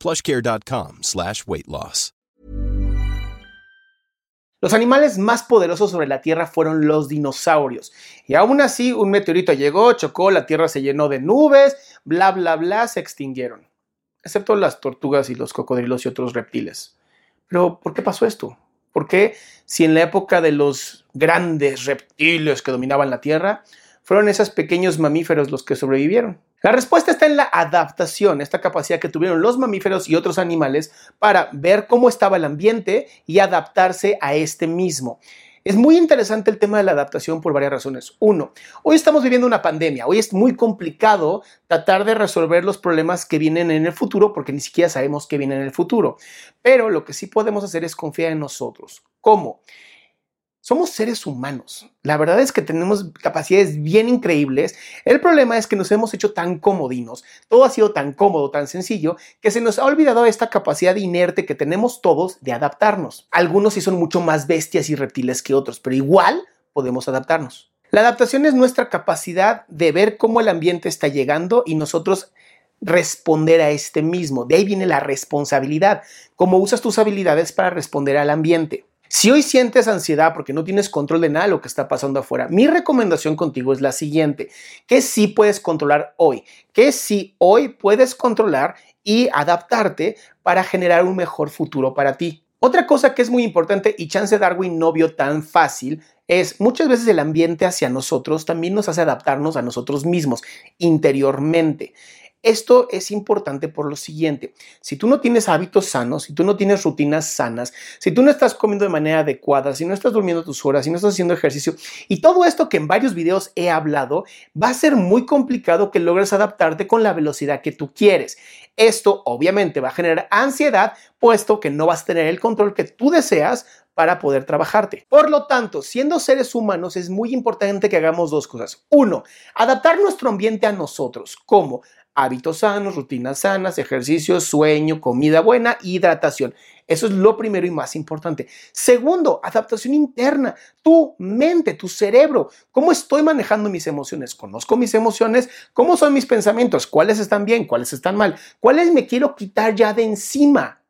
plushcare.com slash weight loss. Los animales más poderosos sobre la Tierra fueron los dinosaurios. Y aún así, un meteorito llegó, chocó, la Tierra se llenó de nubes, bla, bla, bla, se extinguieron. Excepto las tortugas y los cocodrilos y otros reptiles. Pero, ¿por qué pasó esto? ¿Por qué, si en la época de los grandes reptiles que dominaban la Tierra, fueron esos pequeños mamíferos los que sobrevivieron? La respuesta está en la adaptación, esta capacidad que tuvieron los mamíferos y otros animales para ver cómo estaba el ambiente y adaptarse a este mismo. Es muy interesante el tema de la adaptación por varias razones. Uno, hoy estamos viviendo una pandemia, hoy es muy complicado tratar de resolver los problemas que vienen en el futuro porque ni siquiera sabemos qué viene en el futuro. Pero lo que sí podemos hacer es confiar en nosotros. ¿Cómo? Somos seres humanos. La verdad es que tenemos capacidades bien increíbles. El problema es que nos hemos hecho tan comodinos. Todo ha sido tan cómodo, tan sencillo, que se nos ha olvidado esta capacidad inerte que tenemos todos de adaptarnos. Algunos sí son mucho más bestias y reptiles que otros, pero igual podemos adaptarnos. La adaptación es nuestra capacidad de ver cómo el ambiente está llegando y nosotros responder a este mismo. De ahí viene la responsabilidad. Cómo usas tus habilidades para responder al ambiente. Si hoy sientes ansiedad porque no tienes control de nada de lo que está pasando afuera, mi recomendación contigo es la siguiente, que sí puedes controlar hoy, que sí hoy puedes controlar y adaptarte para generar un mejor futuro para ti. Otra cosa que es muy importante y Chance Darwin no vio tan fácil es muchas veces el ambiente hacia nosotros también nos hace adaptarnos a nosotros mismos interiormente. Esto es importante por lo siguiente. Si tú no tienes hábitos sanos, si tú no tienes rutinas sanas, si tú no estás comiendo de manera adecuada, si no estás durmiendo tus horas, si no estás haciendo ejercicio y todo esto que en varios videos he hablado, va a ser muy complicado que logres adaptarte con la velocidad que tú quieres. Esto obviamente va a generar ansiedad, puesto que no vas a tener el control que tú deseas para poder trabajarte. Por lo tanto, siendo seres humanos es muy importante que hagamos dos cosas. Uno, adaptar nuestro ambiente a nosotros. ¿Cómo? Hábitos sanos, rutinas sanas, ejercicio, sueño, comida buena, hidratación. Eso es lo primero y más importante. Segundo, adaptación interna. Tu mente, tu cerebro. ¿Cómo estoy manejando mis emociones? ¿Conozco mis emociones? ¿Cómo son mis pensamientos? ¿Cuáles están bien? ¿Cuáles están mal? ¿Cuáles me quiero quitar ya de encima?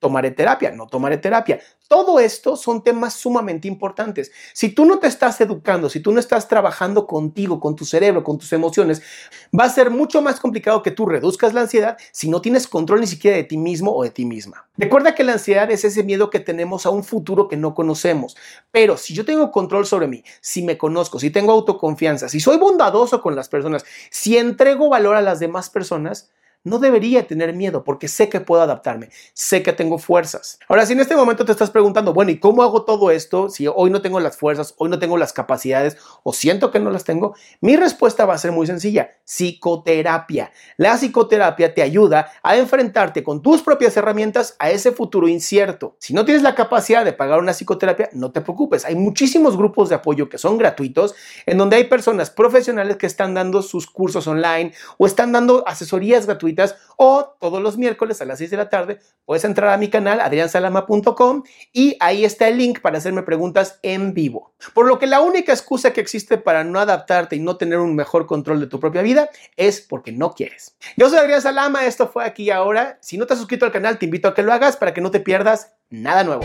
¿Tomaré terapia? ¿No tomaré terapia? Todo esto son temas sumamente importantes. Si tú no te estás educando, si tú no estás trabajando contigo, con tu cerebro, con tus emociones, va a ser mucho más complicado que tú reduzcas la ansiedad si no tienes control ni siquiera de ti mismo o de ti misma. Recuerda que la ansiedad es ese miedo que tenemos a un futuro que no conocemos. Pero si yo tengo control sobre mí, si me conozco, si tengo autoconfianza, si soy bondadoso con las personas, si entrego valor a las demás personas, no debería tener miedo porque sé que puedo adaptarme, sé que tengo fuerzas. Ahora, si en este momento te estás preguntando, bueno, ¿y cómo hago todo esto si hoy no tengo las fuerzas, hoy no tengo las capacidades o siento que no las tengo? Mi respuesta va a ser muy sencilla, psicoterapia. La psicoterapia te ayuda a enfrentarte con tus propias herramientas a ese futuro incierto. Si no tienes la capacidad de pagar una psicoterapia, no te preocupes. Hay muchísimos grupos de apoyo que son gratuitos en donde hay personas profesionales que están dando sus cursos online o están dando asesorías gratuitas o todos los miércoles a las 6 de la tarde puedes entrar a mi canal adriansalama.com y ahí está el link para hacerme preguntas en vivo. Por lo que la única excusa que existe para no adaptarte y no tener un mejor control de tu propia vida es porque no quieres. Yo soy Adrián Salama, esto fue aquí ahora. Si no te has suscrito al canal, te invito a que lo hagas para que no te pierdas nada nuevo.